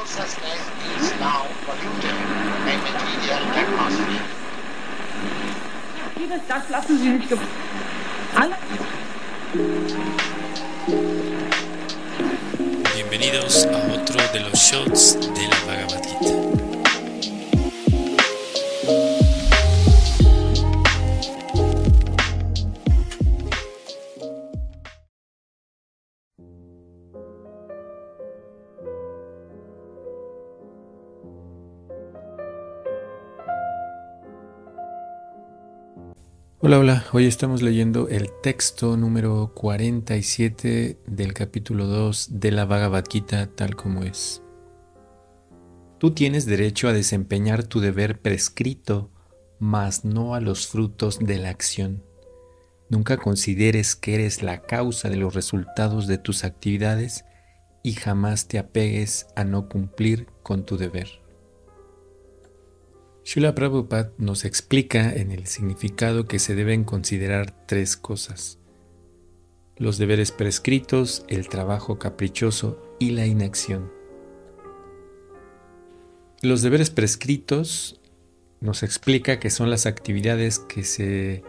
consciousness is now polluted by material atmosphere. Dieses, das lassen Sie nicht. ge- Alle Bienvenidos a otro de los shots de la Bhagavad Hola, hola. Hoy estamos leyendo el texto número 47 del capítulo 2 de la Bhagavad Gita tal como es. Tú tienes derecho a desempeñar tu deber prescrito, mas no a los frutos de la acción. Nunca consideres que eres la causa de los resultados de tus actividades y jamás te apegues a no cumplir con tu deber. Srila Prabhupada nos explica en el significado que se deben considerar tres cosas. Los deberes prescritos, el trabajo caprichoso y la inacción. Los deberes prescritos nos explica que son las actividades que se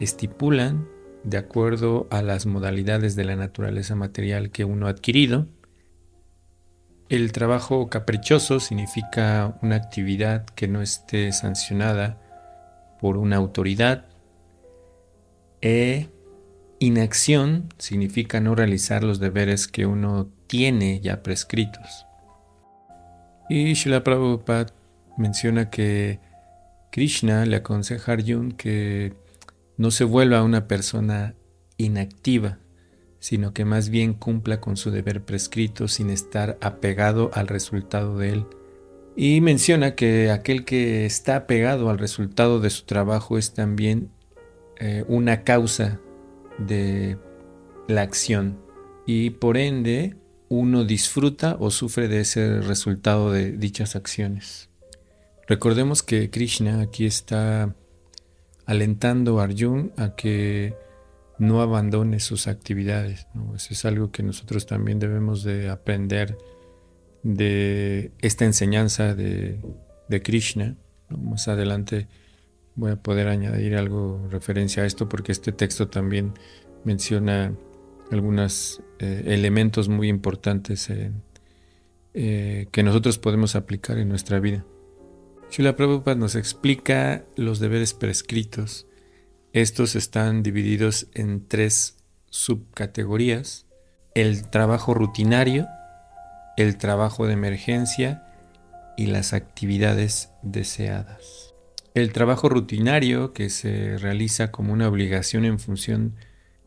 estipulan de acuerdo a las modalidades de la naturaleza material que uno ha adquirido. El trabajo caprichoso significa una actividad que no esté sancionada por una autoridad. E inacción significa no realizar los deberes que uno tiene ya prescritos. Y Srila Prabhupada menciona que Krishna le aconseja a Arjuna que no se vuelva una persona inactiva, sino que más bien cumpla con su deber prescrito sin estar apegado al resultado de él. Y menciona que aquel que está apegado al resultado de su trabajo es también eh, una causa de la acción y por ende uno disfruta o sufre de ese resultado de dichas acciones. Recordemos que Krishna aquí está alentando a Arjuna a que no abandone sus actividades. Eso es algo que nosotros también debemos de aprender de esta enseñanza de, Krishna. Más adelante voy a poder añadir algo referencia a esto porque este texto también menciona algunos eh, elementos muy importantes eh, que nosotros podemos aplicar en nuestra vida. Shula Prabhupada nos explica los deberes prescritos estos están divididos en tres subcategorías. El trabajo rutinario, el trabajo de emergencia y las actividades deseadas. El trabajo rutinario, que se realiza como una obligación en función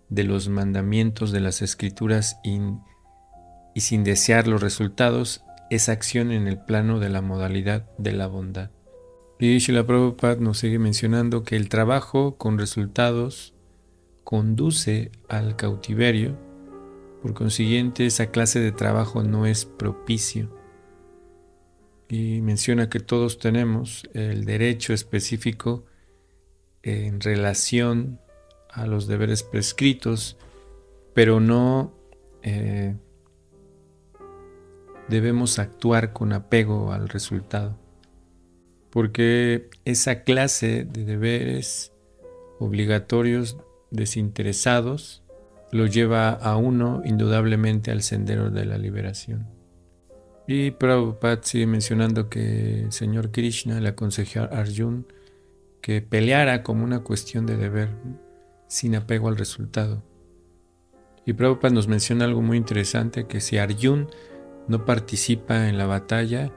de los mandamientos de las escrituras y, sin desear los resultados, es acción en el plano de la modalidad de la bondad. Y Srila Prabhupada nos sigue mencionando que el trabajo con resultados conduce al cautiverio, por consiguiente esa clase de trabajo no es propicio. Y menciona que todos tenemos el derecho específico en relación a los deberes prescritos, pero no eh, debemos actuar con apego al resultado porque esa clase de deberes obligatorios desinteresados lo lleva a uno indudablemente al sendero de la liberación. Y Prabhupada sigue mencionando que el Señor Krishna le aconsejó a Arjuna que peleara como una cuestión de deber, sin apego al resultado. Y Prabhupada nos menciona algo muy interesante, que si Arjuna no participa en la batalla,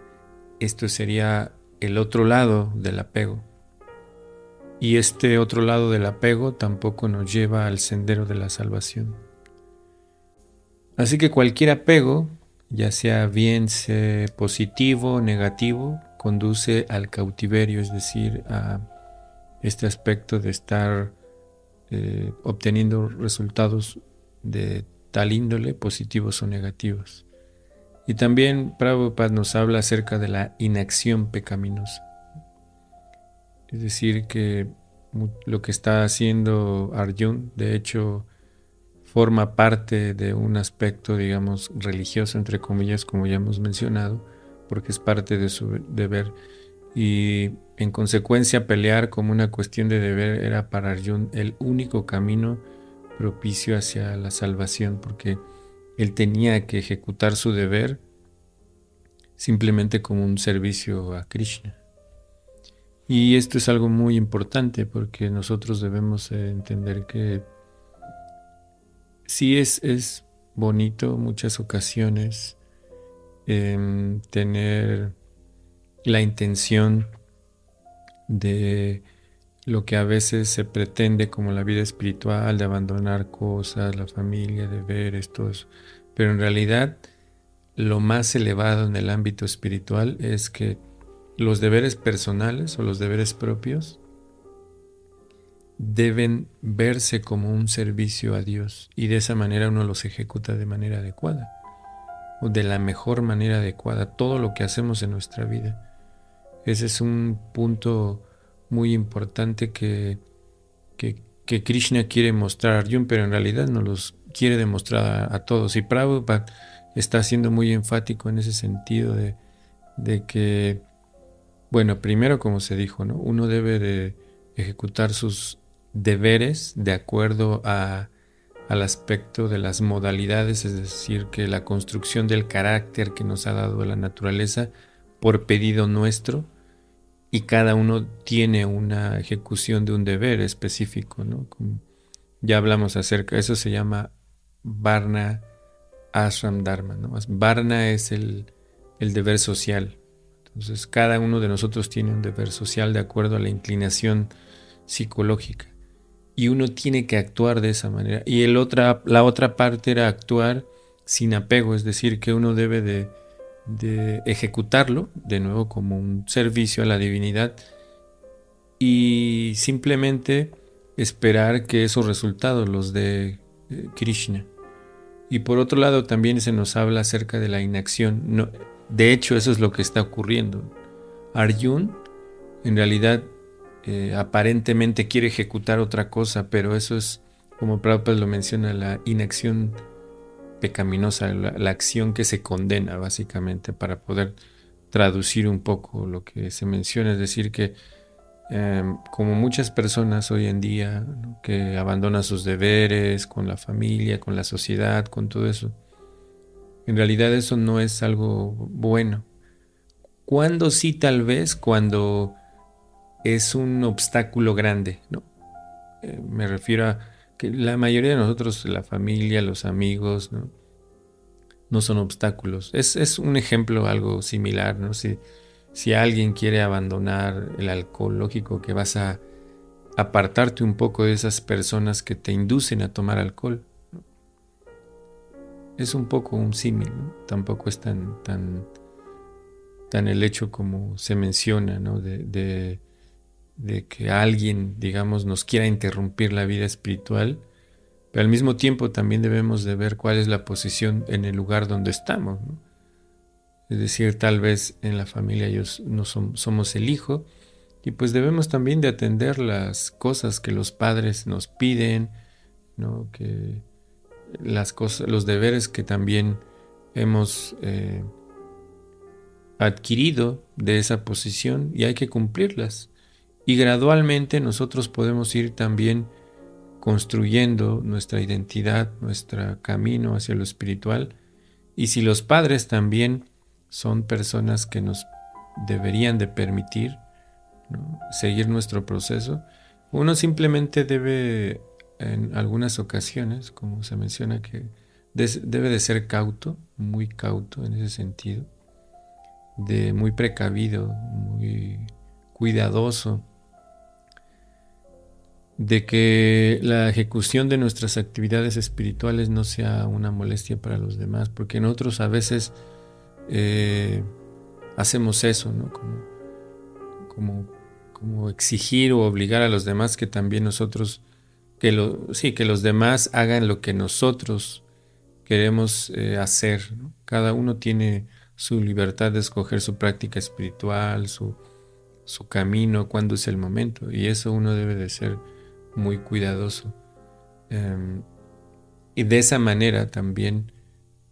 esto sería el otro lado del apego. Y este otro lado del apego tampoco nos lleva al sendero de la salvación. Así que cualquier apego, ya sea bien sea positivo o negativo, conduce al cautiverio, es decir, a este aspecto de estar eh, obteniendo resultados de tal índole, positivos o negativos. Y también Prabhupada nos habla acerca de la inacción pecaminosa. Es decir, que lo que está haciendo Arjun, de hecho, forma parte de un aspecto, digamos, religioso, entre comillas, como ya hemos mencionado, porque es parte de su deber. Y en consecuencia pelear como una cuestión de deber era para Arjun el único camino propicio hacia la salvación, porque él tenía que ejecutar su deber simplemente como un servicio a Krishna. Y esto es algo muy importante porque nosotros debemos entender que sí es, es bonito muchas ocasiones em, tener la intención de lo que a veces se pretende como la vida espiritual, de abandonar cosas, la familia, deberes, todo eso. Pero en realidad lo más elevado en el ámbito espiritual es que los deberes personales o los deberes propios deben verse como un servicio a Dios y de esa manera uno los ejecuta de manera adecuada o de la mejor manera adecuada todo lo que hacemos en nuestra vida. Ese es un punto muy importante que, que, Krishna quiere mostrar a Arjuna, pero en realidad no los quiere demostrar a, todos. Y Prabhupada está siendo muy enfático en ese sentido de, de que, bueno, primero como se dijo, ¿no? uno debe de ejecutar sus deberes de acuerdo a, al aspecto de las modalidades, es decir, que la construcción del carácter que nos ha dado la naturaleza por pedido nuestro, y cada uno tiene una ejecución de un deber específico, ¿no? ya hablamos acerca, eso se llama Varna Ashram Dharma, ¿no? Varna es el, el deber social. Entonces, cada uno de nosotros tiene un deber social de acuerdo a la inclinación psicológica y uno tiene que actuar de esa manera. Y el otra, la otra parte era actuar sin apego, es decir, que uno debe de, ejecutarlo, de nuevo como un servicio a la divinidad, y simplemente esperar que esos resultados los de eh, Krishna. Y por otro lado también se nos habla acerca de la inacción. No, de hecho, eso es lo que está ocurriendo. Arjun en realidad eh, aparentemente quiere ejecutar otra cosa, pero eso es, como Prabhupada lo menciona, la inacción pecaminosa, la, acción que se condena básicamente para poder traducir un poco lo que se menciona, es decir, que em, como muchas personas hoy en día que abandonan sus deberes con la familia, con la sociedad, con todo eso, en realidad eso no es algo bueno. Cuando sí, tal vez, cuando es un obstáculo grande, ¿no? Eh, me refiero a que la mayoría de nosotros, la familia, los amigos, ¿no? No son obstáculos. Es, un ejemplo algo similar, ¿no? Si, si alguien quiere abandonar el alcohol, lógico que vas a apartarte un poco de esas personas que te inducen a tomar alcohol. Es un poco un símil, ¿no? Tampoco es tan, tan, tan el hecho como se menciona, ¿no? de de que alguien, digamos, nos quiera interrumpir la vida espiritual, pero al mismo tiempo también debemos de ver cuál es la posición en el lugar donde estamos. Es decir, tal vez en la familia ellos no somos el hijo y pues debemos también de atender las cosas que los padres nos piden, ¿no? que las cosas, los deberes que también hemos eh, adquirido de esa posición y hay que cumplirlas. Y gradualmente nosotros podemos ir también construyendo nuestra identidad, nuestro camino hacia lo espiritual. Y si los padres también son personas que nos deberían de permitir seguir nuestro proceso, uno simplemente debe, en algunas ocasiones, como se menciona, que debe de ser cauto, muy cauto en ese sentido, de muy precavido, muy cuidadoso de que la ejecución de nuestras actividades espirituales no sea una molestia para los demás, porque nosotros a veces eh, hacemos eso, ¿no? Como, como, exigir o obligar a los demás que también nosotros, que lo, sí, que los demás hagan lo que nosotros queremos eh, hacer. Cada uno tiene su libertad de escoger su práctica espiritual, su, su camino, cuándo es el momento, y eso uno debe de ser muy cuidadoso. Em, y de esa manera también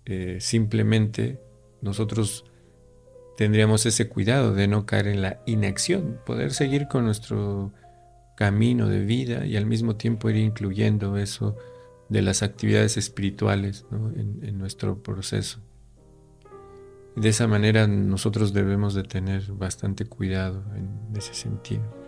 eh, simplemente nosotros tendríamos ese cuidado de no caer en la inacción, poder seguir con nuestro camino de vida y al mismo tiempo ir incluyendo eso de las actividades espirituales en, nuestro proceso. de esa manera nosotros debemos de tener bastante cuidado en ese sentido.